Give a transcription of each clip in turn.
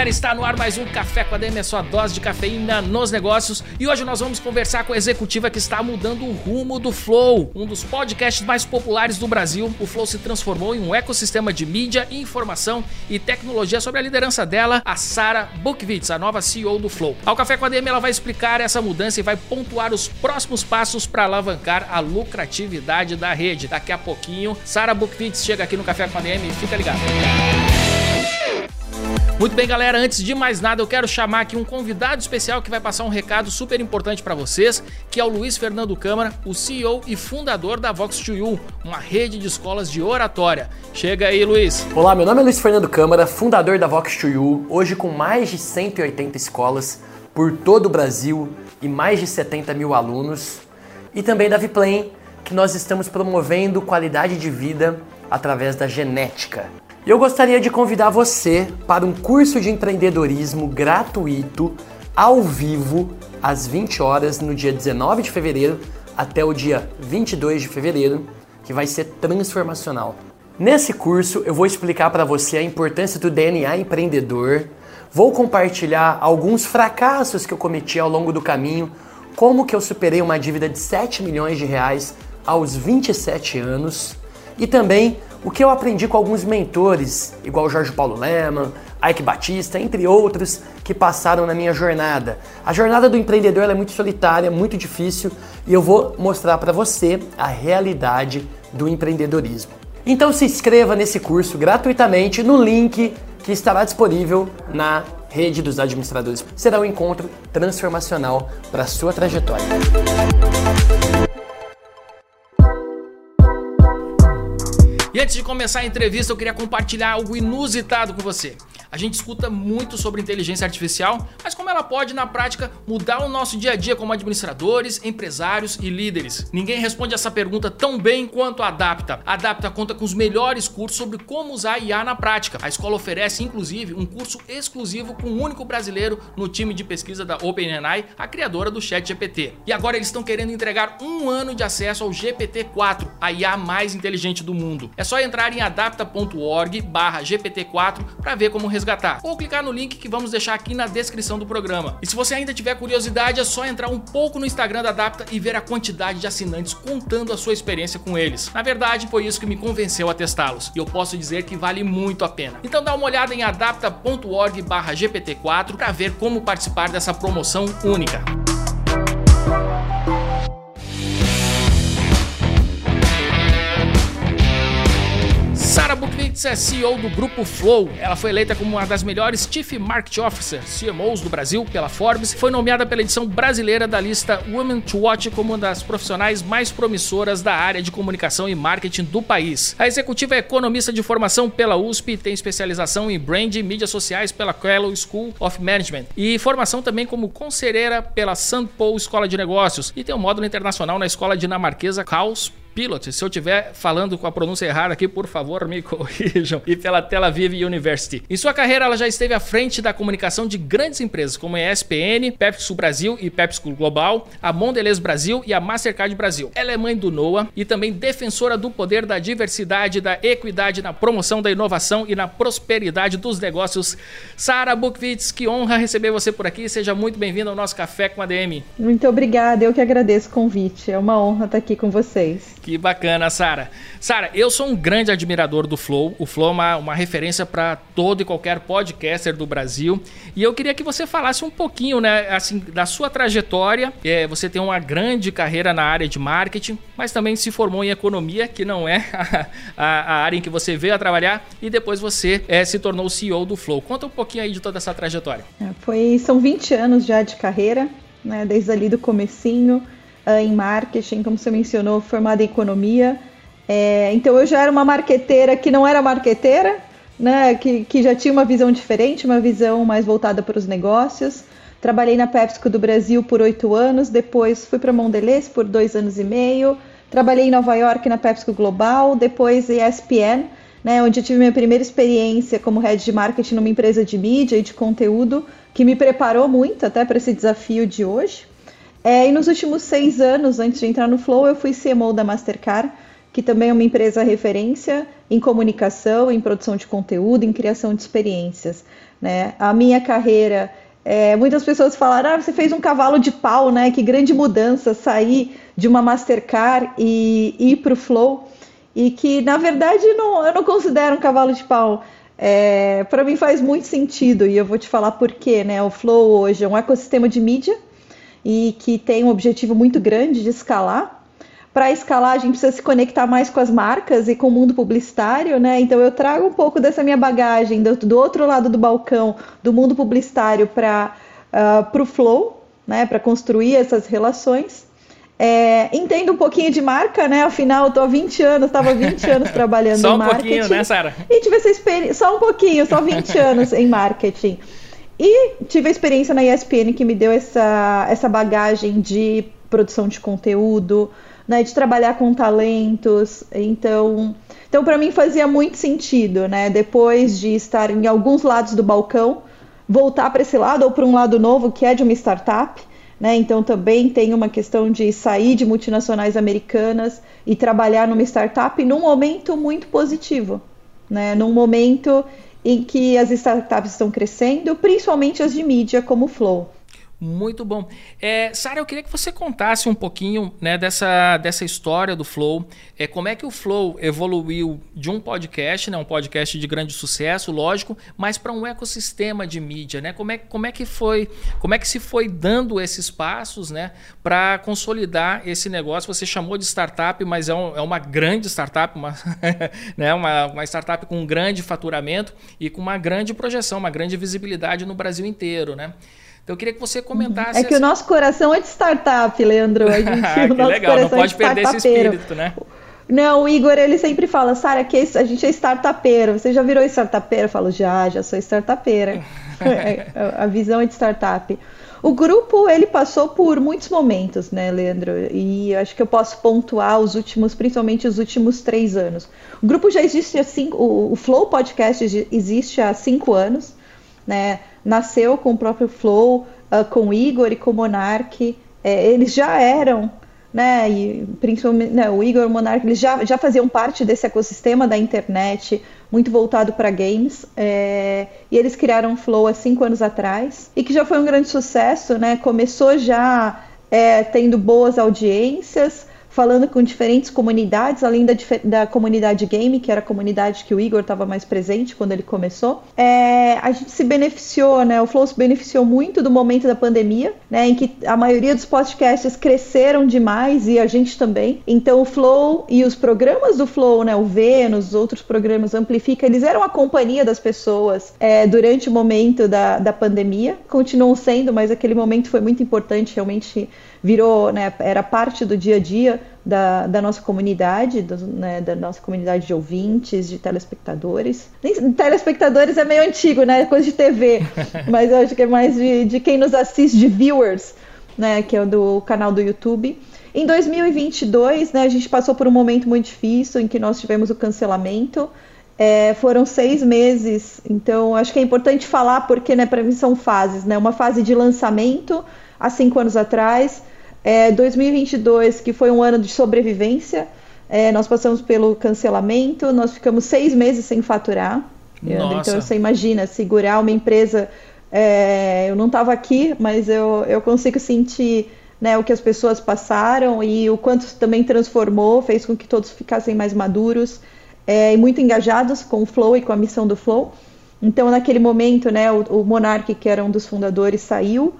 Galera, está no ar mais um Café com a DM, a sua dose de cafeína nos negócios. E hoje nós vamos conversar com a executiva que está mudando o rumo do Flow, um dos podcasts mais populares do Brasil. O Flow se transformou em um ecossistema de mídia, informação e tecnologia sobre a liderança dela, a Sara Bukvitz, a nova CEO do Flow. Ao Café com a DM, ela vai explicar essa mudança e vai pontuar os próximos passos para alavancar a lucratividade da rede. Daqui a pouquinho, Sara Bukvitz chega aqui no Café com a DM, fica ligado. Muito bem, galera, antes de mais nada, eu quero chamar aqui um convidado especial que vai passar um recado super importante para vocês, que é o Luiz Fernando Câmara, o CEO e fundador da Vox2U, uma rede de escolas de oratória. Chega aí, Luiz. Olá, meu nome é Luiz Fernando Câmara, fundador da Vox2U, hoje com mais de 180 escolas por todo o Brasil e mais de 70 mil alunos, e também da Viplane, que nós estamos promovendo qualidade de vida através da genética. E eu gostaria de convidar você para um curso de empreendedorismo gratuito, ao vivo, às 20 horas, no dia 19 de fevereiro até o dia 22 de fevereiro, que vai ser transformacional. Nesse curso, eu vou explicar para você a importância do DNA empreendedor, vou compartilhar alguns fracassos que eu cometi ao longo do caminho, como que eu superei uma dívida de 7 milhões de reais aos 27 anos e também o que eu aprendi com alguns mentores, igual Jorge Paulo Leman, Ike Batista, entre outros, que passaram na minha jornada. A jornada do empreendedor é muito solitária, muito difícil, e eu vou mostrar para você a realidade do empreendedorismo. Então se inscreva nesse curso gratuitamente no link que estará disponível na rede dos administradores. Será um encontro transformacional para a sua trajetória. Antes de começar a entrevista, eu queria compartilhar algo inusitado com você. A gente escuta muito sobre inteligência artificial, mas como ela pode, na prática, mudar o nosso dia a dia como administradores, empresários e líderes? Ninguém responde essa pergunta tão bem quanto a Adapta. A Adapta conta com os melhores cursos sobre como usar IA na prática. A escola oferece, inclusive, um curso exclusivo com um único brasileiro no time de pesquisa da OpenAI, a criadora do ChatGPT. E agora eles estão querendo entregar um ano de acesso ao GPT-4, a IA mais inteligente do mundo. É só entrar em adapta.org/gpt4 para ver como resgatar. Ou clicar no link que vamos deixar aqui na descrição do programa. E se você ainda tiver curiosidade, é só entrar um pouco no Instagram da Adapta e ver a quantidade de assinantes contando a sua experiência com eles. Na verdade, foi isso que me convenceu a testá-los. E eu posso dizer que vale muito a pena. Então dá uma olhada em adapta.org/gpt4 para ver como participar dessa promoção única. Sara Bukwitz é CEO do Grupo Flow. Ela foi eleita como uma das melhores Chief Market Officer, CMOs do Brasil, pela Forbes. Foi nomeada pela edição brasileira da lista Women to Watch como uma das profissionais mais promissoras da área de comunicação e marketing do país. A executiva é economista de formação pela USP, tem especialização em brand e mídias sociais pela Kellogg School of Management e formação também como conselheira pela St. Paul Escola de Negócios e tem um módulo internacional na escola dinamarquesa Caos Pilot. Se eu estiver falando com a pronúncia errada aqui, por favor, me corrijam. E pela Tel Aviv University. Em sua carreira, ela já esteve à frente da comunicação de grandes empresas como a ESPN, PepsiCo Brasil e PepsiCo Global, a Mondelez Brasil e a Mastercard Brasil. Ela é mãe do Noah e também defensora do poder da diversidade, da equidade na promoção da inovação e na prosperidade dos negócios. Sara Bukvitz, que honra receber você por aqui. Seja muito bem-vinda ao nosso Café com a DM. Muito obrigada, eu que agradeço o convite. É uma honra estar aqui com vocês. Que bacana, Sara. Sara, eu sou um grande admirador do Flow. O Flow é uma, uma referência para todo e qualquer podcaster do Brasil. E eu queria que você falasse um pouquinho, né, assim, da sua trajetória. É, você tem uma grande carreira na área de marketing, mas também se formou em economia, que não é a, a, área em que você veio a trabalhar, e depois você é, se tornou CEO do Flow. Conta um pouquinho aí de toda essa trajetória. É, foi, são 20 anos já de carreira, né, desde ali do comecinho em marketing, como você mencionou, formada em economia. É, então eu já era uma marqueteira que não era marqueteira, né, que, que já tinha uma visão diferente, uma visão mais voltada para os negócios. Trabalhei na PepsiCo do Brasil por oito anos, depois fui para Mondelez por dois anos e meio. Trabalhei em Nova York na PepsiCo Global, depois ESPN, né, onde eu tive minha primeira experiência como head de marketing numa empresa de mídia e de conteúdo, que me preparou muito até para esse desafio de hoje. É, e nos últimos seis anos, antes de entrar no Flow, eu fui CMO da Mastercard, que também é uma empresa referência em comunicação, em produção de conteúdo, em criação de experiências. Né? A minha carreira é, muitas pessoas falaram, ah, você fez um cavalo de pau, né? Que grande mudança sair de uma Mastercard e ir para o Flow. E que, na verdade, não, eu não considero um cavalo de pau. É, para mim faz muito sentido e eu vou te falar por quê, né? O Flow hoje é um ecossistema de mídia e que tem um objetivo muito grande de escalar para escalar, a gente precisa se conectar mais com as marcas e com o mundo publicitário, né? Então eu trago um pouco dessa minha bagagem do, do outro lado do balcão, do mundo publicitário para uh, ah, o Flow, né? Para construir essas relações. É, entendo um pouquinho de marca, né? Afinal, eu tô há 20 anos, estava 20 anos trabalhando em marketing. Só um pouquinho, né, Sara? E tive essa experiência, só um pouquinho, só 20 anos em marketing. E tive a experiência na ESPN que me deu essa, essa bagagem de produção de conteúdo, né, de trabalhar com talentos. Então, então para mim fazia muito sentido, né, depois de estar em alguns lados do balcão, voltar para esse lado ou para um lado novo que é de uma startup. Né? Então também tem uma questão de sair de multinacionais americanas e trabalhar numa startup num momento muito positivo, né? Num momento em que as startups estão crescendo, principalmente as de mídia como o Flow. Muito bom. É, Sara, eu queria que você contasse um pouquinho né, dessa, dessa história do Flow. É, como é que o Flow evoluiu de um podcast, né, um podcast de grande sucesso, lógico, mas para um ecossistema de mídia, né? Como é, como é que foi, como é que se foi dando esses passos, né, para consolidar esse negócio? Você chamou de startup, mas é, um, é uma grande startup, uma, né, uma, uma startup com um grande faturamento e com uma grande projeção, uma grande visibilidade no Brasil inteiro, né? Então eu queria que você comentasse. É que essa... o nosso coração é de startup, Leandro. A gente, ah, legal, não pode é perder esse espírito, né? Não, o Igor ele sempre fala, Sara, que a gente é startupeiro. Você já virou startupeiro? Eu falo, já, já sou startupeira. É, a visão é de startup. O grupo ele passou por muitos momentos, né, Leandro? E acho que eu posso pontuar os últimos, principalmente os últimos três anos. O grupo já existe há cinco, o Flow Podcast existe há cinco anos, né? Nasceu com o próprio Flow, uh, com Igor e com Monark. É, eles já eram, né, e principalmente né, o Igor e o Monark, eles já, já faziam parte desse ecossistema da internet, muito voltado para games. É, e eles criaram o Flow há cinco anos atrás, e que já foi um grande sucesso, né? Começou já é, tendo boas audiências, falando com diferentes comunidades, além da, da comunidade game, que era a comunidade que o Igor estava mais presente quando ele começou. É, a gente se beneficiou, né? O Flow se beneficiou muito do momento da pandemia, né? Em que a maioria dos podcasts cresceram demais e a gente também. Então o Flow e os programas do Flow, né? O Vênus, os outros programas Amplifica, eles eram a companhia das pessoas é, durante o momento da, da pandemia. Continuam sendo, mas aquele momento foi muito importante, realmente virou, né, era parte do dia a dia da, da nossa comunidade, do, né, da nossa comunidade de ouvintes, de telespectadores. Nem, telespectadores é meio antigo, né? Coisa de TV, mas eu acho que é mais de, de quem nos assiste, de viewers, né? Que é do canal do YouTube. Em 2022, né, a gente passou por um momento muito difícil em que nós tivemos o cancelamento. É, foram seis meses, então acho que é importante falar porque, né, para mim são fases, né? Uma fase de lançamento há cinco anos atrás, é, 2022, que foi um ano de sobrevivência, é, nós passamos pelo cancelamento, nós ficamos seis meses sem faturar. Nossa. Então você imagina segurar uma empresa. É, eu não estava aqui, mas eu, eu consigo sentir né, o que as pessoas passaram e o quanto também transformou, fez com que todos ficassem mais maduros é, e muito engajados com o Flow e com a missão do Flow. Então, naquele momento, né, o, o Monark, que era um dos fundadores, saiu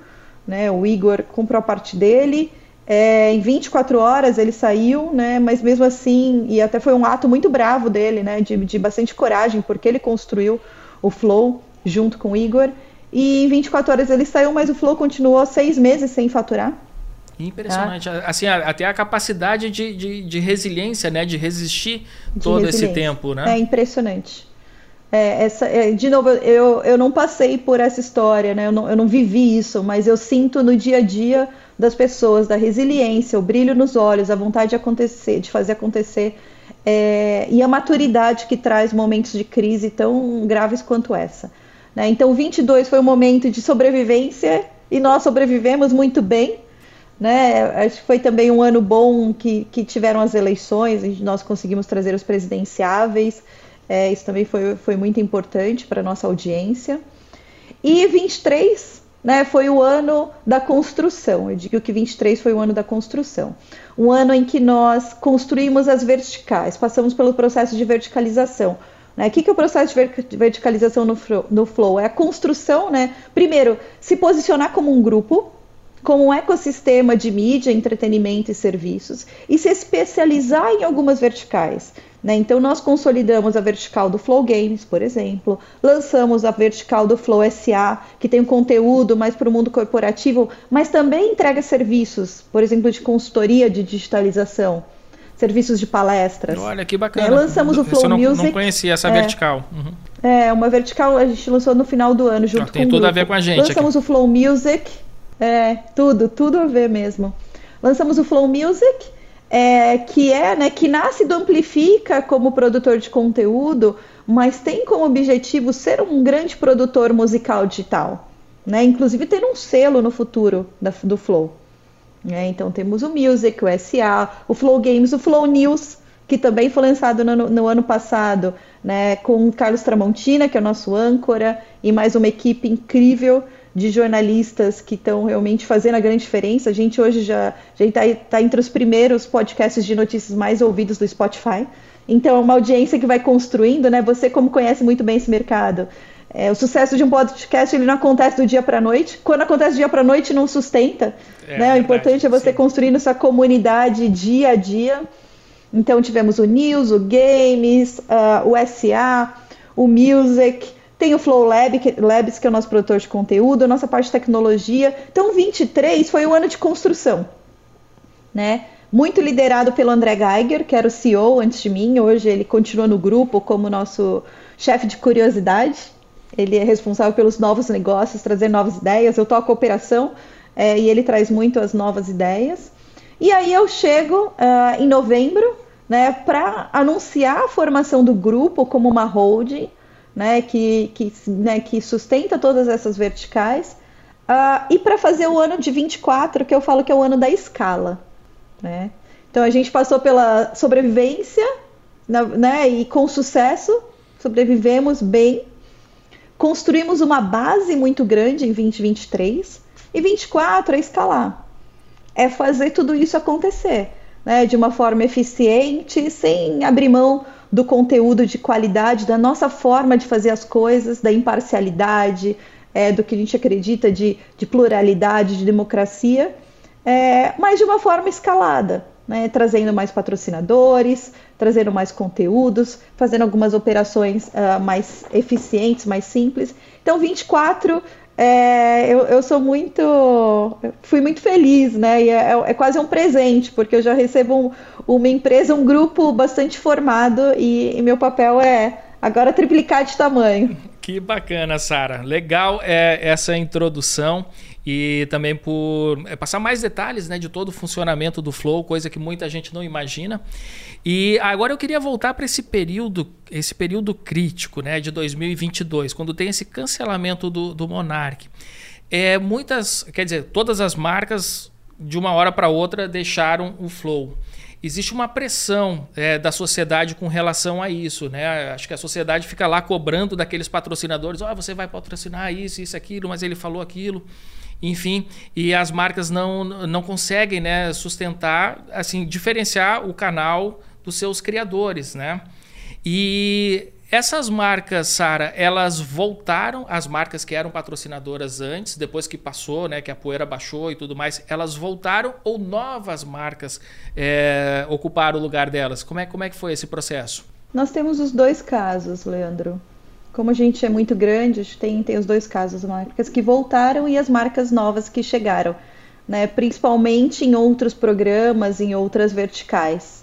né? O Igor comprou a parte dele. É, em 24 horas ele saiu, né? Mas mesmo assim, e até foi um ato muito bravo dele, né? De, de bastante coragem, porque ele construiu o Flow junto com o Igor. E em 24 horas ele saiu, mas o Flow continuou seis meses sem faturar. Impressionante. Tá? Assim, até a capacidade de, de, de resiliência, né? De resistir de todo esse tempo, né? É impressionante. É, essa, é, de novo, eu, eu não passei por essa história, né? Eu não, eu não vivi isso, mas eu sinto no dia a dia das pessoas, da resiliência, o brilho nos olhos, a vontade de acontecer, de fazer acontecer, é, e a maturidade que traz momentos de crise tão graves quanto essa. Né? Então, 22 foi um momento de sobrevivência e nós sobrevivemos muito bem. Né? Acho que foi também um ano bom que, que tiveram as eleições, nós conseguimos trazer os presidenciáveis. É, isso também foi, foi muito importante para a nossa audiência. E 23 né, foi o ano da construção. Eu digo que 23 foi o ano da construção. Um ano em que nós construímos as verticais, passamos pelo processo de verticalização. Né? O que, que é o processo de verticalização no, no Flow? É a construção, né? Primeiro, se posicionar como um grupo, como um ecossistema de mídia, entretenimento e serviços, e se especializar em algumas verticais. Né? Então, nós consolidamos a vertical do Flow Games, por exemplo, lançamos a vertical do Flow SA, que tem um conteúdo mais para o mundo corporativo, mas também entrega serviços, por exemplo, de consultoria de digitalização, serviços de palestras. Olha que bacana. É, lançamos o Flow eu não, Music. não conhecia essa é, vertical. Uhum. É, uma vertical a gente lançou no final do ano, junto tem com tudo o a ver com a gente. Lançamos aqui. o Flow Music. É, tudo, tudo a ver mesmo. Lançamos o Flow Music é, que é, né, que nasce do Amplifica como produtor de conteúdo, mas tem como objetivo ser um grande produtor musical digital, né? Inclusive ter um selo no futuro da, do Flow. Né? Então temos o Music, o SA, o Flow Games, o Flow News, que também foi lançado no, no ano passado, né? Com o Carlos Tramontina, que é o nosso âncora, e mais uma equipe incrível de jornalistas que estão realmente fazendo a grande diferença. A gente hoje já está tá entre os primeiros podcasts de notícias mais ouvidos do Spotify. Então, é uma audiência que vai construindo, né? Você, como conhece muito bem esse mercado, é, o sucesso de um podcast ele não acontece do dia para a noite. Quando acontece do dia para a noite, não sustenta. É, né? O importante é você sim. construindo essa comunidade dia a dia. Então, tivemos o News, o Games, uh, o SA, o Music, tem o Flow Lab, que, Labs, que é o nosso produtor de conteúdo, a nossa parte de tecnologia. Então, 23 foi o ano de construção, né? Muito liderado pelo André Geiger, que era o CEO antes de mim. Hoje ele continua no grupo como nosso chefe de curiosidade. Ele é responsável pelos novos negócios, trazer novas ideias. Eu toco a operação é, e ele traz muito as novas ideias. E aí eu chego uh, em novembro né, para anunciar a formação do grupo como uma holding né, que, que, né, que sustenta todas essas verticais, uh, e para fazer o ano de 24, que eu falo que é o ano da escala. Né? Então a gente passou pela sobrevivência na, né, e com sucesso, sobrevivemos bem, construímos uma base muito grande em 2023, e 24 é escalar. É fazer tudo isso acontecer, né, de uma forma eficiente, sem abrir mão do conteúdo de qualidade, da nossa forma de fazer as coisas, da imparcialidade, é, do que a gente acredita de, de pluralidade, de democracia, é, mas de uma forma escalada, né, trazendo mais patrocinadores, trazendo mais conteúdos, fazendo algumas operações uh, mais eficientes, mais simples. Então, 24 é, eu, eu, sou muito. Fui muito feliz, né? E é, é, quase um presente, porque eu já recebo um, uma empresa, um grupo bastante formado e, e meu papel é agora triplicar de tamanho. Que bacana, Sara. Legal é essa introdução e também por é, passar mais detalhes né, de todo o funcionamento do Flow, coisa que muita gente não imagina. E agora eu queria voltar para esse período, esse período crítico né, de 2022, quando tem esse cancelamento do, do Monarch. É, muitas, quer dizer, todas as marcas de uma hora para outra deixaram o Flow existe uma pressão é, da sociedade com relação a isso, né? Acho que a sociedade fica lá cobrando daqueles patrocinadores, ó, oh, você vai patrocinar isso, isso, aquilo, mas ele falou aquilo enfim, e as marcas não, não conseguem né, sustentar, assim, diferenciar o canal dos seus criadores, né? E essas marcas, Sara, elas voltaram, as marcas que eram patrocinadoras antes, depois que passou, né, que a poeira baixou e tudo mais, elas voltaram ou novas marcas é, ocuparam o lugar delas? Como é, como é que foi esse processo? Nós temos os dois casos, Leandro. Como a gente é muito grande, a gente tem, tem os dois casos, marcas que voltaram e as marcas novas que chegaram, né? principalmente em outros programas, em outras verticais.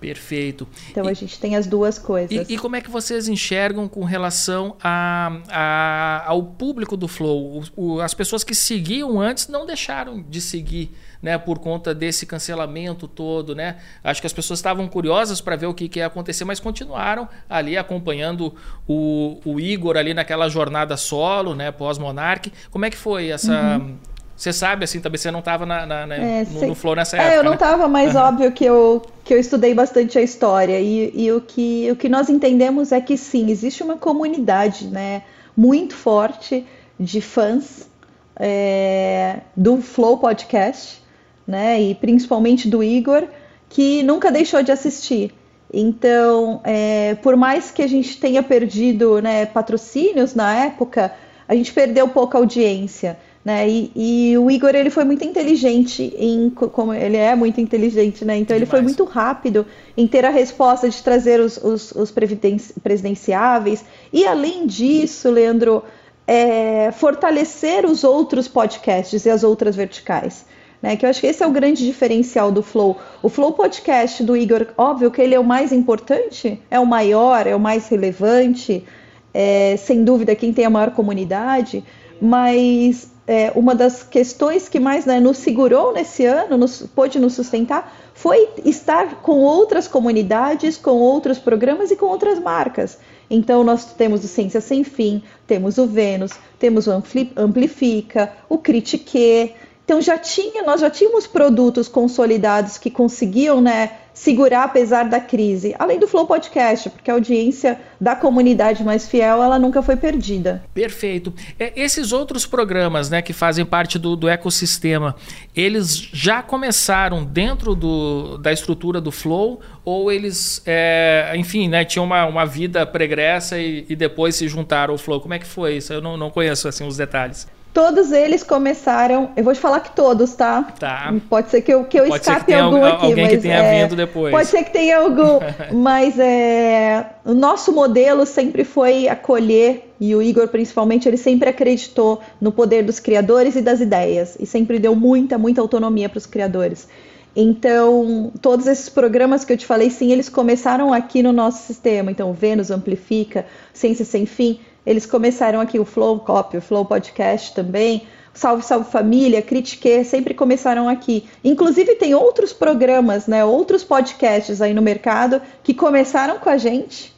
Perfeito. Então e, a gente tem as duas coisas. E, e, como é que vocês enxergam com relação a, a ao público do Flow? O, o, as pessoas que seguiam antes não deixaram de seguir, né, por conta desse cancelamento todo, né? Acho que as pessoas estavam curiosas para ver o que, que, ia acontecer, mas continuaram ali acompanhando o, o Igor ali naquela jornada solo, né, pós Monarch. Como é que foi essa uhum você sabe, assim, também você não estava na, na, na é, no, no, Flow nessa é, época. É, eu não estava, né? mas óbvio que eu, que eu estudei bastante a história. E, e o, que, o que nós entendemos é que sim, existe uma comunidade né, muito forte de fãs é, do Flow Podcast, né? E principalmente do Igor, que nunca deixou de assistir. Então, é, por mais que a gente tenha perdido né, patrocínios na época, a gente perdeu pouca audiência. Né? E, e, o Igor ele foi muito inteligente em como ele é muito inteligente, né? Então Demais. ele foi muito rápido em ter a resposta de trazer os, os, os presidenciáveis e além disso, Leandro, é, fortalecer os outros podcasts e as outras verticais. Né, que eu acho que esse é o grande diferencial do Flow. O Flow Podcast do Igor, óbvio que ele é o mais importante, é o maior, é o mais relevante, é, sem dúvida quem tem a maior comunidade, mas é, uma das questões que mais né, nos segurou nesse ano, nos, pôde nos sustentar, foi estar com outras comunidades, com outros programas e com outras marcas. Então, nós temos o Ciência Sem Fim, temos o Vênus, temos o Amplifica, o Critique. Então, já tinha, nós já tínhamos produtos consolidados que conseguiam né, segurar apesar da crise. Além do Flow Podcast, porque a audiência da comunidade mais fiel, ela nunca foi perdida. Perfeito. É, esses outros programas, né, que fazem parte do, do ecossistema, eles já começaram dentro do, da estrutura do Flow ou eles, é, enfim, né, tinham uma, uma vida pregressa e, e, depois se juntaram ao Flow? Como é que foi isso? Eu não, não conheço assim os detalhes. Todos eles começaram. Eu vou te falar que todos, tá? Tá. Pode ser que eu, que eu escape que algum aqui. Alguém mas, que tenha é, vindo depois. Pode ser que tenha algum. mas é, o nosso modelo sempre foi acolher, e o Igor principalmente, ele sempre acreditou no poder dos criadores e das ideias. E sempre deu muita, muita autonomia para os criadores. Então, todos esses programas que eu te falei, sim, eles começaram aqui no nosso sistema. Então, Vênus Amplifica, Ciência Sem Fim eles começaram aqui o Flow Copy, o Flow Podcast também, Salve Salve Família, Critique, sempre começaram aqui. Inclusive tem outros programas, né, outros podcasts aí no mercado que começaram com a gente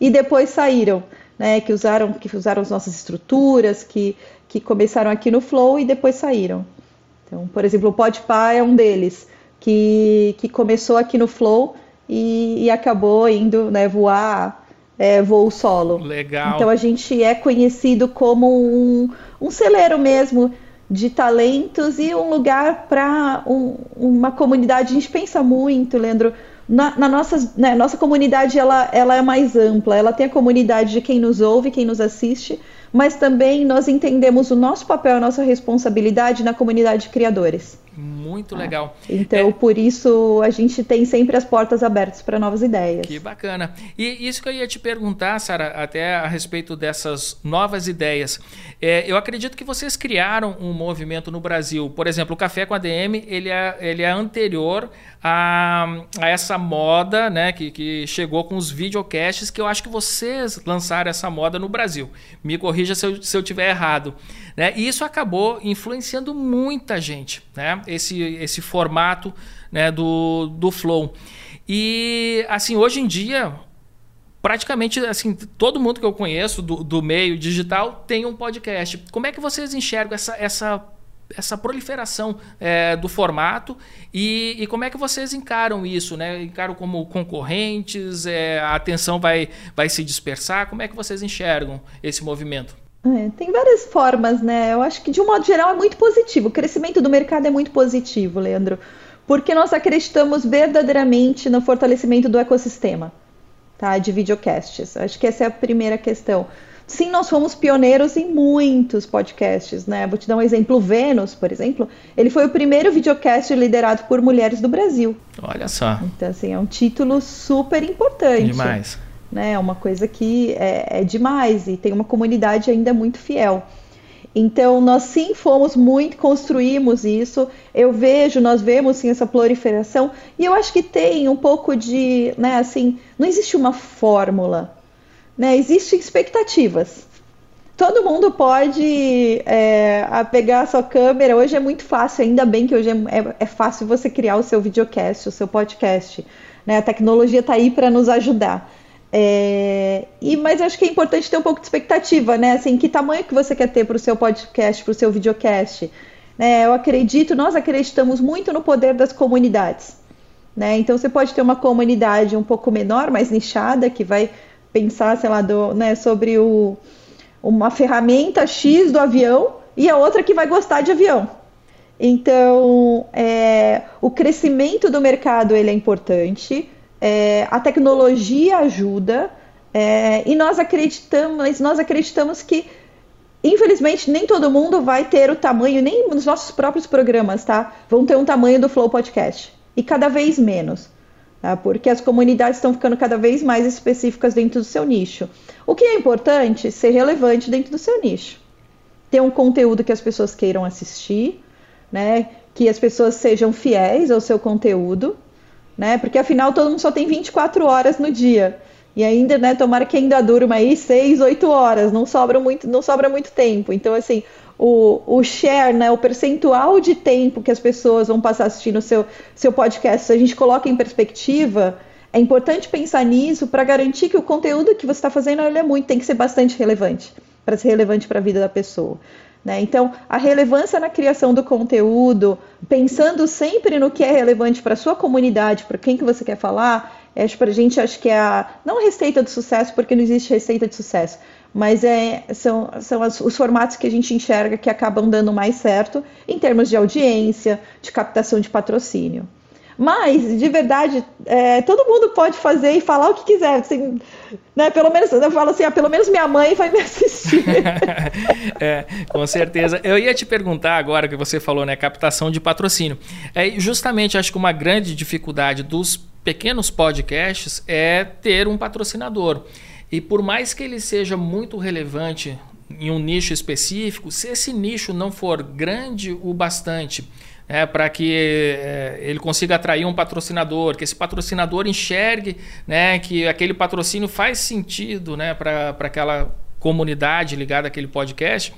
e depois saíram, né, que usaram que usaram as nossas estruturas, que que começaram aqui no Flow e depois saíram. Então, por exemplo, o Podpah é um deles que que começou aqui no Flow e, e acabou indo, né, voar é, voo solo. Legal. Então a gente é conhecido como um, um celeiro mesmo de talentos e um lugar para um, uma comunidade. A gente pensa muito, Leandro. Na, na nossa, né, nossa comunidade ela, ela é mais ampla, ela tem a comunidade de quem nos ouve, quem nos assiste, mas também nós entendemos o nosso papel, a nossa responsabilidade na comunidade de criadores. Muito legal. Então, é... por isso, a gente tem sempre as portas abertas para novas ideias. Que bacana. E isso que eu ia te perguntar, Sara, até a respeito dessas novas ideias. É, eu acredito que vocês criaram um movimento no Brasil. Por exemplo, o Café com a DM, ele é, ele é anterior a, a essa moda né, que, que chegou com os videocasts, que eu acho que vocês lançaram essa moda no Brasil. Me corrija se eu, se eu tiver errado. Né? E isso acabou influenciando muita gente, né? Esse, esse formato né, do, do Flow. E assim, hoje em dia, praticamente assim, todo mundo que eu conheço do, do meio digital tem um podcast. Como é que vocês enxergam essa, essa essa proliferação é, do formato e, e, como é que vocês encaram isso, né? Encaram como concorrentes, é, a atenção vai, vai se dispersar, como é que vocês enxergam esse movimento? É, tem várias formas, né? Eu acho que de um modo geral é muito positivo. O crescimento do mercado é muito positivo, Leandro, porque nós acreditamos verdadeiramente no fortalecimento do ecossistema, tá? De videocasts. Acho que essa é a primeira questão. Sim, nós fomos pioneiros em muitos podcasts, né? Vou te dar um exemplo. O Vênus, por exemplo, ele foi o primeiro videocast liderado por mulheres do Brasil. Olha só. Então, assim, é um título super importante. Demais né? É uma coisa que é, é demais e tem uma comunidade ainda muito fiel. Então, nós sim fomos muito, construímos isso. Eu vejo, nós vemos sim essa proliferação. E eu acho que tem um pouco de, né, assim, não existe uma fórmula, né? Existem expectativas. Todo mundo pode é, pegar a sua câmera. Hoje é muito fácil, ainda bem que hoje é, é, fácil você criar o seu videocast, o seu podcast. Né? A tecnologia está aí para nos ajudar. É, e, mas acho que é importante ter um pouco de expectativa, né? Assim, que tamanho que você quer ter para o seu podcast, para o seu videocast? Né? Eu acredito, nós acreditamos muito no poder das comunidades. Né? Então você pode ter uma comunidade um pouco menor, mais nichada, que vai pensar, sei lá, do, né, sobre o, uma ferramenta X do avião, e a outra que vai gostar de avião. Então, é, o crescimento do mercado ele é importante é, a tecnologia ajuda é, e nós acreditamos, nós acreditamos que infelizmente nem todo mundo vai ter o tamanho, nem nos nossos próprios programas, tá? Vão ter um tamanho do Flow Podcast e cada vez menos. Tá? Porque as comunidades estão ficando cada vez mais específicas dentro do seu nicho. O que é importante? Ser relevante dentro do seu nicho. Ter um conteúdo que as pessoas queiram assistir, né? que as pessoas sejam fiéis ao seu conteúdo, né? Porque afinal todo mundo só tem 24 horas no dia. E ainda, né, tomara que ainda durma aí 6, 8 horas, não sobra muito, não sobra muito tempo. Então, assim, o, o share, né, o percentual de tempo que as pessoas vão passar assistindo o seu, seu podcast, se a gente coloca em perspectiva, é importante pensar nisso para garantir que o conteúdo que você está fazendo ele é muito, tem que ser bastante relevante, para ser relevante para a vida da pessoa. Né? Então, a relevância na criação do conteúdo, pensando sempre no que é relevante para a sua comunidade, para quem que você quer falar, é, para a gente acho que é a, não receita do sucesso, porque não existe receita de sucesso, mas é, são, são as, os formatos que a gente enxerga que acabam dando mais certo em termos de audiência, de captação de patrocínio. Mas, de verdade, é, todo mundo pode fazer e falar o que quiser. Assim, né? Pelo menos, eu falo assim, ah, pelo menos minha mãe vai me assistir. é, com certeza. Eu ia te perguntar agora que você falou, né? Captação de patrocínio. É, justamente, acho que uma grande dificuldade dos pequenos podcasts é ter um patrocinador. E por mais que ele seja muito relevante em um nicho específico, se esse nicho não for grande o bastante é, para que é, ele consiga atrair um patrocinador, que esse patrocinador enxergue né, que aquele patrocínio faz sentido né, para aquela comunidade ligada àquele podcast,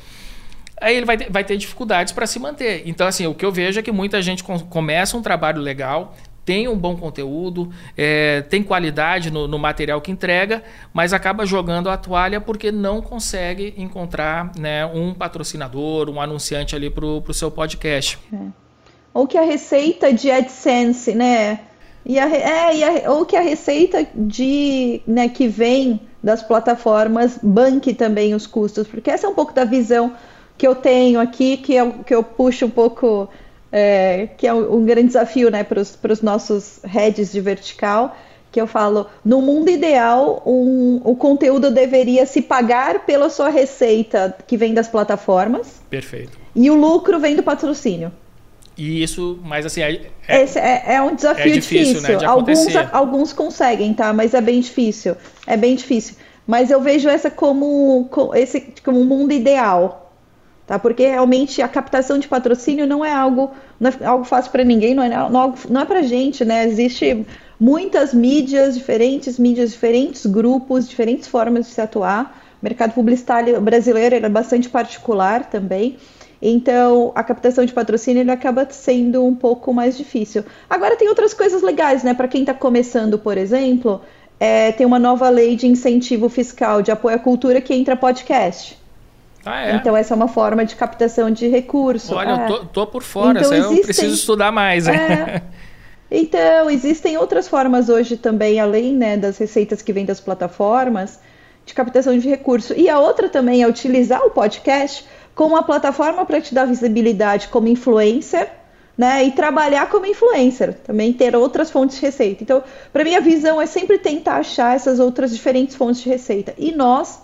aí ele vai ter, vai ter dificuldades para se manter. Então, assim, o que eu vejo é que muita gente com, começa um trabalho legal, tem um bom conteúdo, é, tem qualidade no, no, material que entrega, mas acaba jogando a toalha porque não consegue encontrar né, um patrocinador, um anunciante ali para o seu podcast. É ou que a receita de AdSense, né? E a, é, e a, ou que a receita de, né, que vem das plataformas banque também os custos, porque essa é um pouco da visão que eu tenho aqui, que eu, que eu puxo um pouco, é, que é um, um grande desafio né, para os nossos heads de vertical, que eu falo, no mundo ideal, um, o conteúdo deveria se pagar pela sua receita que vem das plataformas. Perfeito. E o lucro vem do patrocínio. E isso, mas assim. É, Esse é, é um desafio é difícil. difícil. Né, alguns, alguns conseguem, tá? Mas é bem difícil. É bem difícil. Mas eu vejo essa como, esse, como um mundo ideal. Tá? Porque realmente a captação de patrocínio não é algo, não é algo fácil para ninguém, não é, não, não é para gente, né? Existe muitas mídias diferentes, mídias diferentes, grupos, diferentes formas de se atuar. O mercado publicitário brasileiro é bastante particular também. Então, a captação de patrocínio ele acaba sendo um pouco mais difícil. Agora tem outras coisas legais, né? Para quem está começando, por exemplo, é, tem uma nova lei de incentivo fiscal de apoio à cultura que entra podcast. Ah, é? Então, essa é uma forma de captação de recurso. Olha, é. eu tô, tô, por fora, então, existem... eu preciso estudar mais. É. Então, existem outras formas hoje também, além né, das receitas que vêm das plataformas, de captação de recurso. E a outra também é utilizar o podcast com uma plataforma para te dar visibilidade como influencer, né? E trabalhar como influencer, também ter outras fontes de receita. Então, para mim a visão é sempre tentar achar essas outras diferentes fontes de receita. E nós,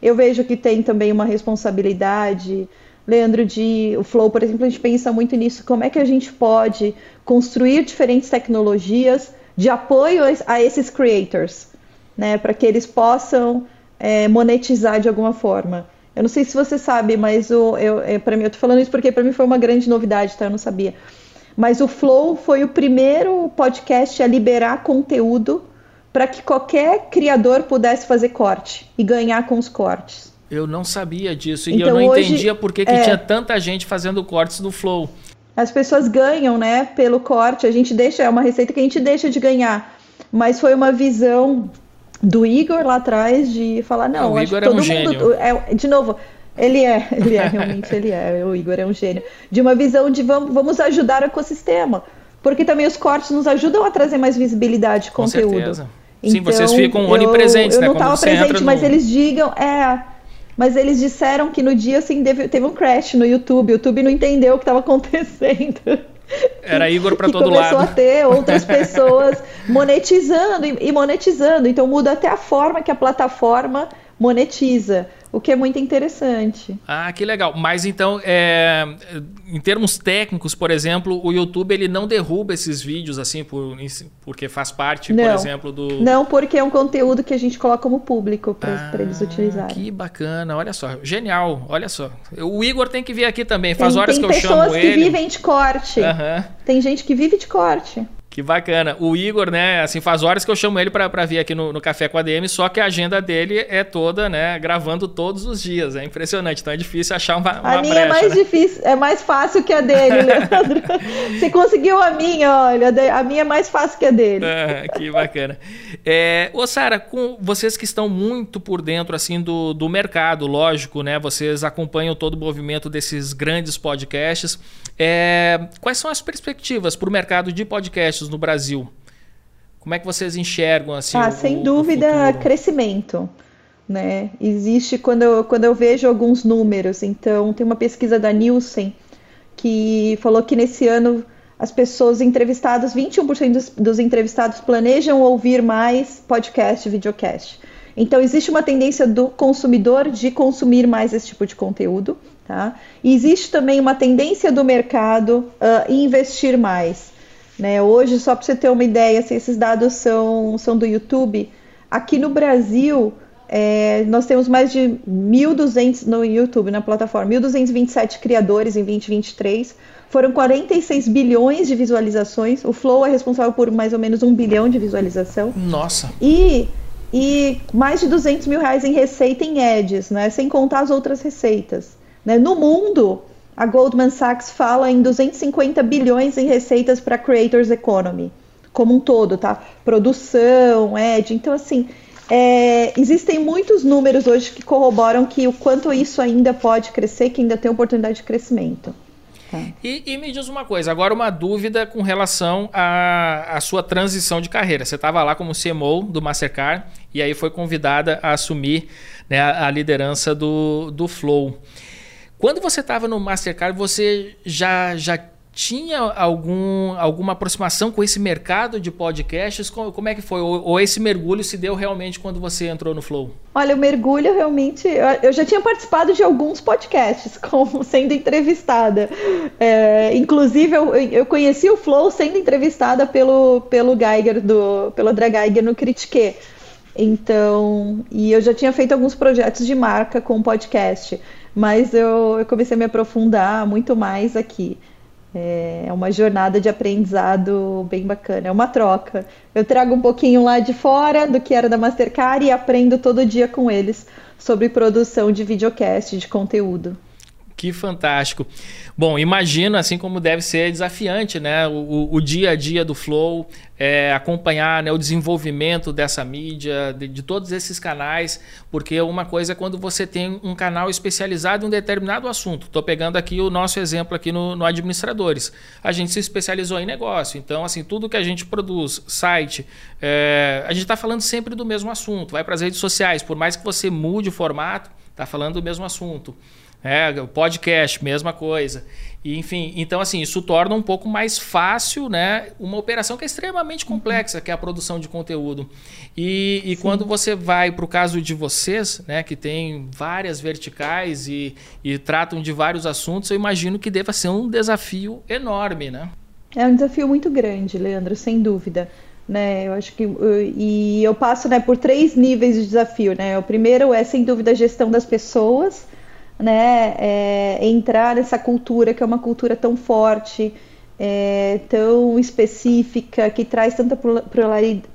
eu vejo que tem também uma responsabilidade, Leandro, de o Flow, por exemplo, a gente pensa muito nisso, como é que a gente pode construir diferentes tecnologias de apoio a esses creators, né, para que eles possam é, monetizar de alguma forma. Eu não sei se você sabe, mas o, eu, eu, para mim, eu tô falando isso porque para mim foi uma grande novidade, tá? Eu não sabia. Mas o Flow foi o primeiro podcast a liberar conteúdo para que qualquer criador pudesse fazer corte e ganhar com os cortes. Eu não sabia disso então, e eu não hoje, entendia por que, que é, tinha tanta gente fazendo cortes do Flow. As pessoas ganham, né, pelo corte. A gente deixa, é uma receita que a gente deixa de ganhar. Mas foi uma visão do Igor lá atrás de falar, não, o Igor é um gênio. É, de novo, ele é, ele é, realmente ele é. O Igor é um gênio. De uma visão de vamos, vamos ajudar o ecossistema. Porque também os cortes nos ajudam a trazer mais visibilidade de conteúdo. Com certeza. Sim, então, vocês ficam onipresentes, eu, né? Eu não estava presente, mas no... eles digam, é, mas eles disseram que no dia assim teve, um crash no YouTube. O YouTube não entendeu o que estava acontecendo. Era Igor para todo começou lado. Começou a ter outras pessoas monetizando e monetizando. Então muda até a forma que a plataforma monetiza o que é muito interessante. Ah, que legal. Mas então, é, em termos técnicos, por exemplo, o YouTube ele não derruba esses vídeos assim por, porque faz parte, não, por exemplo, do. Não, porque é um conteúdo que a gente coloca como público para ah, eles utilizarem. Que bacana, olha só, genial, olha só. O Igor tem que vir aqui também. Faz tem, horas tem que eu chamo ele. Tem pessoas que vivem de corte. Uhum. Tem gente que vive de corte. Que bacana. O Igor, né, assim, faz horas que eu chamo ele para vir aqui no, no, Café com a DM, só que a agenda dele é toda, né, gravando todos os dias. É impressionante, então é difícil achar uma, uma A minha é brecha, é mais né? difícil, é mais fácil que a dele, Leandro. Você conseguiu a minha, olha, a minha é mais fácil que a dele. É, que bacana. É, ô Sara, com vocês que estão muito por dentro, assim, do, do mercado, lógico, né, vocês acompanham todo o movimento desses grandes podcasts, é, quais são as perspectivas para o mercado de podcasts no Brasil. Como é que vocês enxergam assim? Ah, o, sem dúvida, crescimento. Né? Existe quando eu, quando eu vejo alguns números, então tem uma pesquisa da Nielsen que falou que nesse ano as pessoas entrevistadas, 21% dos, dos entrevistados planejam ouvir mais podcast videocast. Então existe uma tendência do consumidor de consumir mais esse tipo de conteúdo, tá? E existe também uma tendência do mercado uh, investir mais. Né? Hoje, só para você ter uma ideia, se esses dados são, são do YouTube, aqui no Brasil é, nós temos mais de 1.200 no YouTube, na plataforma, 1.227 criadores em 2023. Foram 46 bilhões de visualizações. O Flow é responsável por mais ou menos um bilhão de visualização. Nossa! E, e mais de 200 mil reais em receita em ads, né? sem contar as outras receitas. Né? No mundo, a Goldman Sachs fala em 250 bilhões em receitas para creators economy, como um todo, tá? Produção, ad. Então, assim, é, existem muitos números hoje que corroboram que o quanto isso ainda pode crescer, que ainda tem oportunidade de crescimento. Tá. E, e, me diz uma coisa, agora uma dúvida com relação à, à sua transição de carreira. Você estava lá como CMO do Mastercard e aí foi convidada a assumir né, a, a liderança do, do Flow. Quando você estava no Mastercard, você já, já tinha algum, alguma aproximação com esse mercado de podcasts? Como, como é que foi? Ou, ou, esse mergulho se deu realmente quando você entrou no Flow? Olha, o mergulho realmente. Eu já tinha participado de alguns podcasts, como sendo entrevistada. É, inclusive, eu, eu conheci o Flow sendo entrevistada pelo, pelo Geiger, do, pelo André Geiger no Critique. Então, e eu já tinha feito alguns projetos de marca com podcast mas eu, eu comecei a me aprofundar muito mais aqui. É, é uma jornada de aprendizado bem bacana, é uma troca. Eu trago um pouquinho lá de fora do que era da Mastercard e aprendo todo dia com eles sobre produção de videocast, de conteúdo. Que fantástico. Bom, imagino assim como deve ser desafiante, né? O, o dia a dia do Flow, é, acompanhar né, o desenvolvimento dessa mídia, de, de, todos esses canais, porque uma coisa é quando você tem um canal especializado em um determinado assunto. Estou pegando aqui o nosso exemplo aqui no, no Administradores. A gente se especializou em negócio, então assim tudo que a gente produz, site, é, a gente está falando sempre do mesmo assunto. Vai para as redes sociais, por mais que você mude o formato, está falando do mesmo assunto. É, podcast, mesma coisa. E, enfim, então assim, isso torna um pouco mais fácil, né? Uma operação que é extremamente complexa, que é a produção de conteúdo. E, e quando você vai para o caso de vocês, né, que tem várias verticais e, e tratam de vários assuntos, eu imagino que deva ser um desafio enorme, né? É um desafio muito grande, Leandro, sem dúvida. Né, eu acho que e eu passo né, por três níveis de desafio. Né? O primeiro é sem dúvida a gestão das pessoas, né, é, entrar nessa cultura que é uma cultura tão forte, é, tão específica, que traz tanta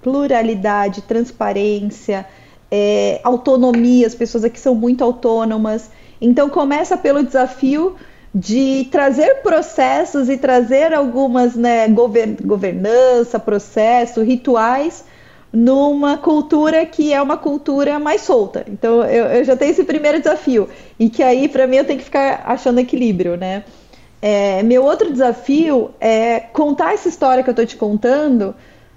pluralidade, transparência, é, autonomia, as pessoas aqui são muito autônomas. Então começa pelo desafio de trazer processos e trazer algumas né, govern governança, processo, rituais numa cultura que é uma cultura mais solta. Então eu, eu já tenho esse primeiro desafio e que aí para mim eu tenho que ficar achando equilíbrio, né? É, meu outro desafio é contar essa história que eu estou te contando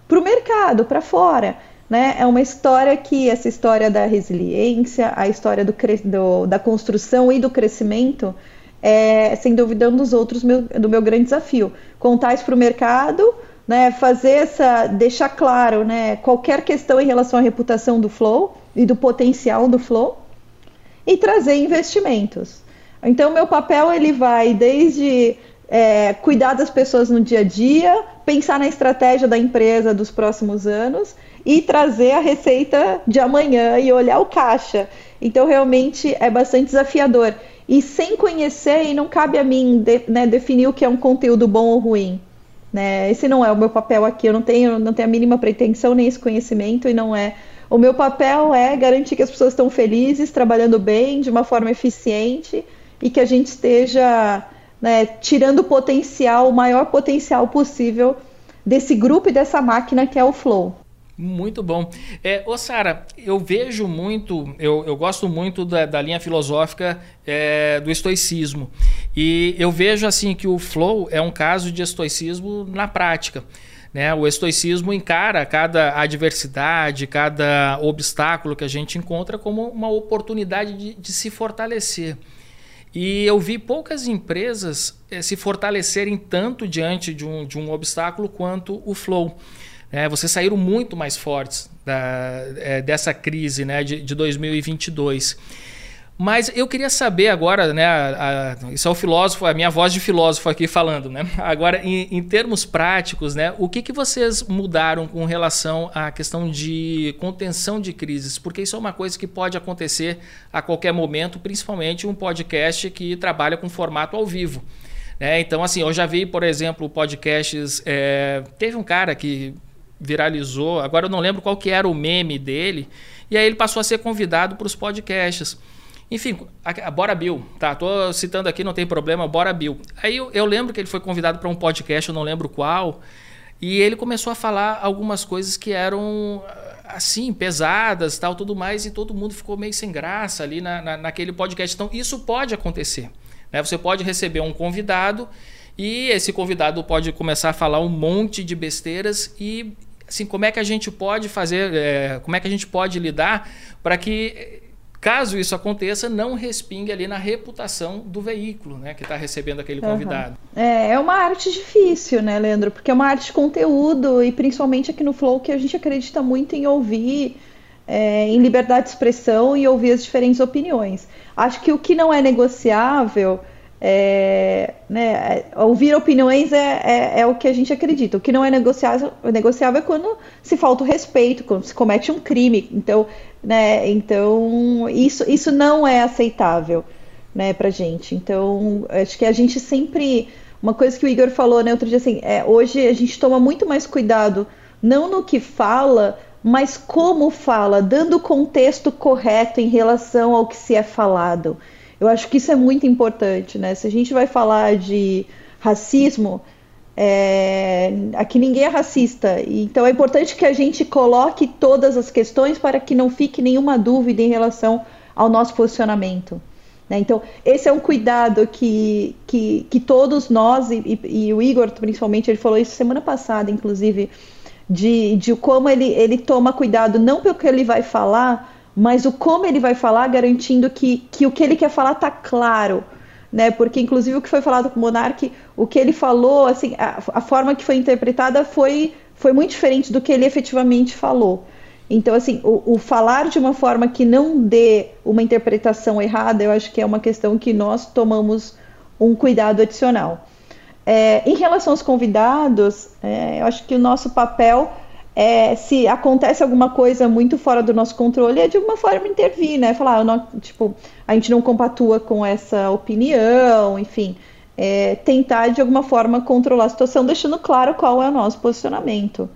para o mercado, para fora. Né? É uma história que, essa história da resiliência, a história do, do, da construção e do crescimento, é, sem dúvida, um dos outros meu, do meu grande desafio. Contar isso para o mercado, né? fazer essa, deixar claro né? qualquer questão em relação à reputação do Flow e do potencial do Flow e trazer investimentos. Então, meu papel ele vai desde é, cuidar das pessoas no dia a dia, pensar na estratégia da empresa dos próximos anos e trazer a receita de amanhã e olhar o caixa. Então, realmente é bastante desafiador. E sem conhecer, e não cabe a mim de, né, definir o que é um conteúdo bom ou ruim. Né? Esse não é o meu papel aqui. Eu não tenho, não tenho a mínima pretensão nem esse conhecimento e não é. O meu papel é garantir que as pessoas estão felizes, trabalhando bem, de uma forma eficiente e que a gente esteja né, tirando o potencial, o maior potencial possível desse grupo e dessa máquina que é o Flow. Muito bom. É, ô Sara, eu vejo muito, eu, eu gosto muito da, da linha filosófica é, do estoicismo. E eu vejo assim que o flow é um caso de estoicismo na prática. Né? O estoicismo encara cada adversidade, cada obstáculo que a gente encontra como uma oportunidade de, de se fortalecer. E eu vi poucas empresas eh, se fortalecerem tanto diante de um, de um obstáculo quanto o Flow. É, vocês saíram muito mais fortes da, é, dessa crise né, de, de 2022. Mas eu queria saber agora, né? A, a, isso é o filósofo, a minha voz de filósofo aqui falando, né? Agora, em, em, termos práticos, né? O que, que vocês mudaram com relação à questão de contenção de crises? Porque isso é uma coisa que pode acontecer a qualquer momento, principalmente um podcast que trabalha com formato ao vivo. Né? Então, assim, eu já vi, por exemplo, podcasts. É, teve um cara que viralizou, agora eu não lembro qual que era o meme dele, e aí ele passou a ser convidado para os podcasts. Enfim, a, a Bora Bill, tá? Tô citando aqui, não tem problema, Bora Bill. Aí eu, eu lembro que ele foi convidado para um podcast, eu não lembro qual, e ele começou a falar algumas coisas que eram assim, pesadas, tal, tudo mais, e todo mundo ficou meio sem graça ali na, na, naquele podcast. Então, isso pode acontecer. Né? Você pode receber um convidado e esse convidado pode começar a falar um monte de besteiras e assim, como é que a gente pode fazer, é, como é que a gente pode lidar para que caso isso aconteça, não respingue ali na reputação do veículo, né, que está recebendo aquele convidado. Uhum. É, é uma arte difícil, né, Leandro? Porque é uma arte de conteúdo e principalmente aqui no Flow que a gente acredita muito em ouvir, é, em liberdade de expressão e ouvir as diferentes opiniões. Acho que o que não é negociável é, né, ouvir opiniões é, é, é, o que a gente acredita. O que não é negociável, negociável é quando se falta o respeito, quando se comete um crime. Então, né, então isso, isso não é aceitável né, para gente. Então, acho que a gente sempre. Uma coisa que o Igor falou né, outro dia assim, é, hoje a gente toma muito mais cuidado, não no que fala, mas como fala, dando o contexto correto em relação ao que se é falado. Eu acho que isso é muito importante, né? Se a gente vai falar de racismo, é... aqui ninguém é racista. Então é importante que a gente coloque todas as questões para que não fique nenhuma dúvida em relação ao nosso posicionamento. Né? Então, esse é um cuidado que, que, que todos nós, e, e, o Igor principalmente, ele falou isso semana passada, inclusive, de, de como ele, ele toma cuidado, não pelo que ele vai falar, mas o como ele vai falar, garantindo que, que o que ele quer falar está claro. Né? Porque, inclusive, o que foi falado com o Monark, o que ele falou, assim, a, a, forma que foi interpretada foi, foi muito diferente do que ele efetivamente falou. Então, assim, o, o, falar de uma forma que não dê uma interpretação errada, eu acho que é uma questão que nós tomamos um cuidado adicional. É, em relação aos convidados, é, eu acho que o nosso papel é, se acontece alguma coisa muito fora do nosso controle, é de alguma forma intervir, né? Falar, não, tipo, a gente não compatua com essa opinião, enfim, é, tentar de alguma forma controlar a situação, deixando claro qual é o nosso posicionamento.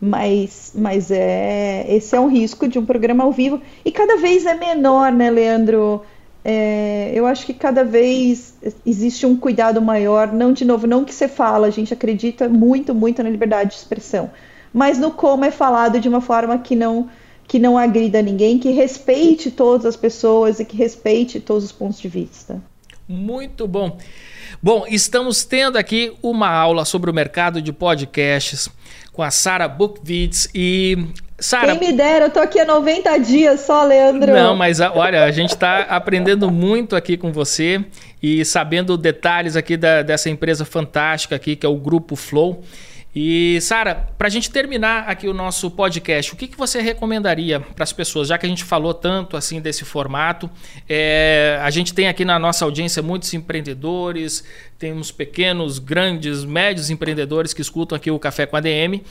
Mas, mas é, esse é um risco de um programa ao vivo e cada vez é menor, né, Leandro? É, eu acho que cada vez existe um cuidado maior, não de novo, não que você fala, a gente acredita muito, muito na liberdade de expressão mas no como é falado de uma forma que não que não agrida ninguém, que respeite todas as pessoas e que respeite todos os pontos de vista. Muito bom. Bom, estamos tendo aqui uma aula sobre o mercado de podcasts com a Sara Bookvids e Sara. Quem me dera, eu tô aqui há 90 dias só, Leandro. Não, mas olha, a gente está aprendendo muito aqui com você e sabendo detalhes aqui da, dessa empresa fantástica aqui que é o Grupo Flow. E, Sara, para a gente terminar aqui o nosso podcast, o que, que você recomendaria para as pessoas, já que a gente falou tanto assim desse formato? É, a gente tem aqui na nossa audiência muitos empreendedores, temos pequenos, grandes, médios empreendedores que escutam aqui o Café com a DM.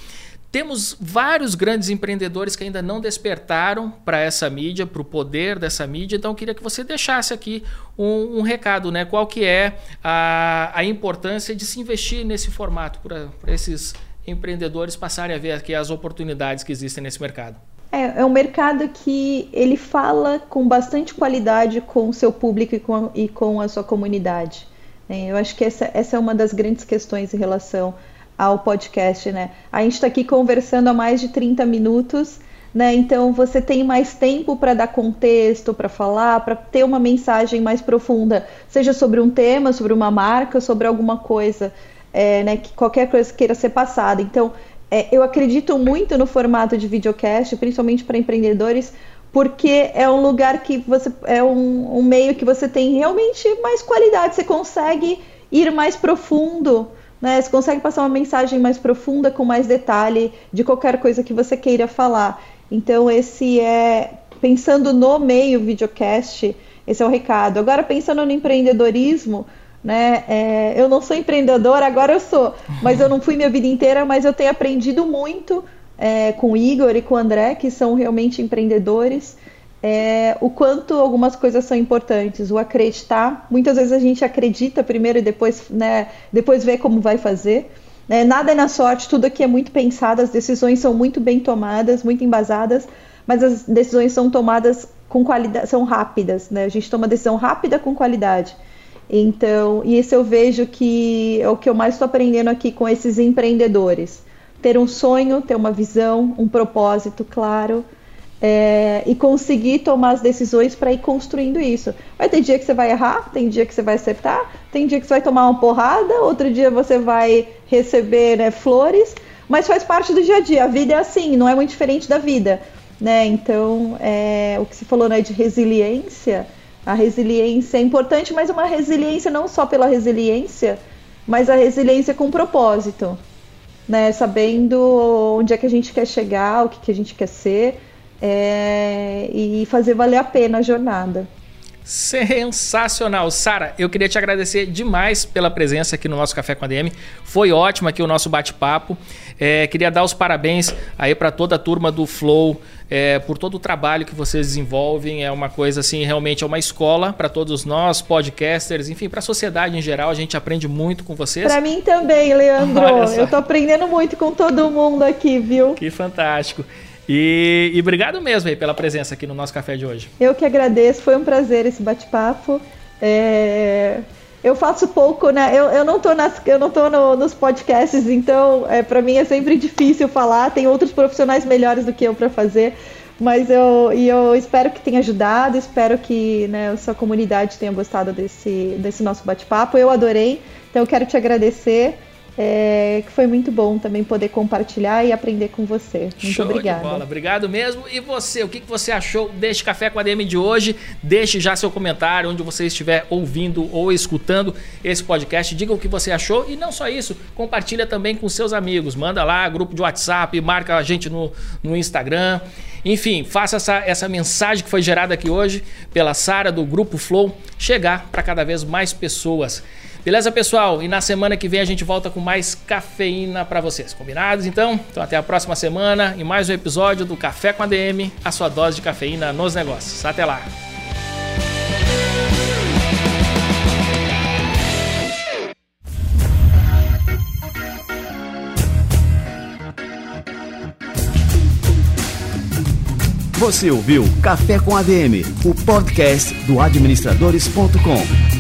Temos vários grandes empreendedores que ainda não despertaram para essa mídia, para o poder dessa mídia. Então, eu queria que você deixasse aqui um, um recado, né? Qual que é a, a importância de se investir nesse formato para esses empreendedores passarem a ver aqui as oportunidades que existem nesse mercado. É, é um mercado que ele fala com bastante qualidade com o seu público e com a, e com a sua comunidade. É, eu acho que essa, essa é uma das grandes questões em relação ao podcast, né? A gente está aqui conversando há mais de 30 minutos, né? Então você tem mais tempo para dar contexto, para falar, para ter uma mensagem mais profunda, seja sobre um tema, sobre uma marca, sobre alguma coisa, é, né? Que qualquer coisa queira ser passada. Então é, eu acredito muito no formato de videocast, principalmente para empreendedores, porque é um lugar que você é um, um meio que você tem realmente mais qualidade, você consegue ir mais profundo né? Você consegue passar uma mensagem mais profunda, com mais detalhe de qualquer coisa que você queira falar. Então, esse é. Pensando no meio videocast, esse é o recado. Agora, pensando no empreendedorismo, né? É, eu não sou empreendedora, agora eu sou, mas eu não fui minha vida inteira, mas eu tenho aprendido muito é, com o Igor e com o André, que são realmente empreendedores é, o quanto algumas coisas são importantes, o acreditar. Muitas vezes a gente acredita primeiro e depois, né, depois vê como vai fazer. Né? Nada é na sorte, tudo aqui é muito pensado, as decisões são muito bem tomadas, muito embasadas, mas as decisões são tomadas com qualidade, são rápidas, né? A gente toma decisão rápida com qualidade. Então, e isso eu vejo que é o que eu mais estou aprendendo aqui com esses empreendedores. Ter um sonho, ter uma visão, um propósito claro, é, e conseguir tomar as decisões para ir construindo isso. Vai ter dia que você vai errar, tem dia que você vai acertar, tem dia que você vai tomar uma porrada, outro dia você vai receber né, flores, mas faz parte do dia a dia. A vida é assim, não é muito diferente da vida. Né? Então, é, o que você falou né, de resiliência, a resiliência é importante, mas uma resiliência não só pela resiliência, mas a resiliência com propósito. Né? Sabendo onde é que a gente quer chegar, o que, que a gente quer ser é, e fazer valer a pena a jornada. Sensacional. Sara, eu queria te agradecer demais pela presença aqui no nosso Café com a DM. Foi ótimo aqui o nosso bate-papo. É, queria dar os parabéns aí para toda a turma do Flow é, por todo o trabalho que vocês desenvolvem. É uma coisa assim, realmente é uma escola para todos nós, podcasters, enfim, para a sociedade em geral. A gente aprende muito com vocês. Para mim também, Leandro. Eu tô aprendendo muito com todo mundo aqui, viu? Que fantástico. E, e obrigado mesmo aí pela presença aqui no nosso café de hoje. Eu que agradeço, foi um prazer esse bate-papo. É, eu faço pouco, né? Eu, eu não tô, nas, eu não tô no, nos podcasts, então é, para mim é sempre difícil falar. Tem outros profissionais melhores do que eu para fazer. Mas eu, e eu espero que tenha ajudado, espero que né, a sua comunidade tenha gostado desse, desse nosso bate-papo. Eu adorei, então eu quero te agradecer é, que foi muito bom também poder compartilhar e aprender com você. Muito Show obrigada. De bola. Obrigado mesmo. E você, o que, que você achou deste Café com a DM de hoje? Deixe já seu comentário onde você estiver ouvindo ou escutando esse podcast. Diga o que você achou e não só isso, compartilha também com seus amigos. Manda lá, grupo de WhatsApp, marca a gente no, no Instagram. Enfim, faça essa, essa mensagem que foi gerada aqui hoje pela Sara do Grupo Flow chegar para cada vez mais pessoas. Beleza, pessoal? E na semana que vem a gente volta com mais cafeína para vocês. Combinados, então? Então até a próxima semana e mais um episódio do Café com a DM, a sua dose de cafeína nos negócios. Até lá! Você ouviu Café com ADM, o podcast do administradores.com.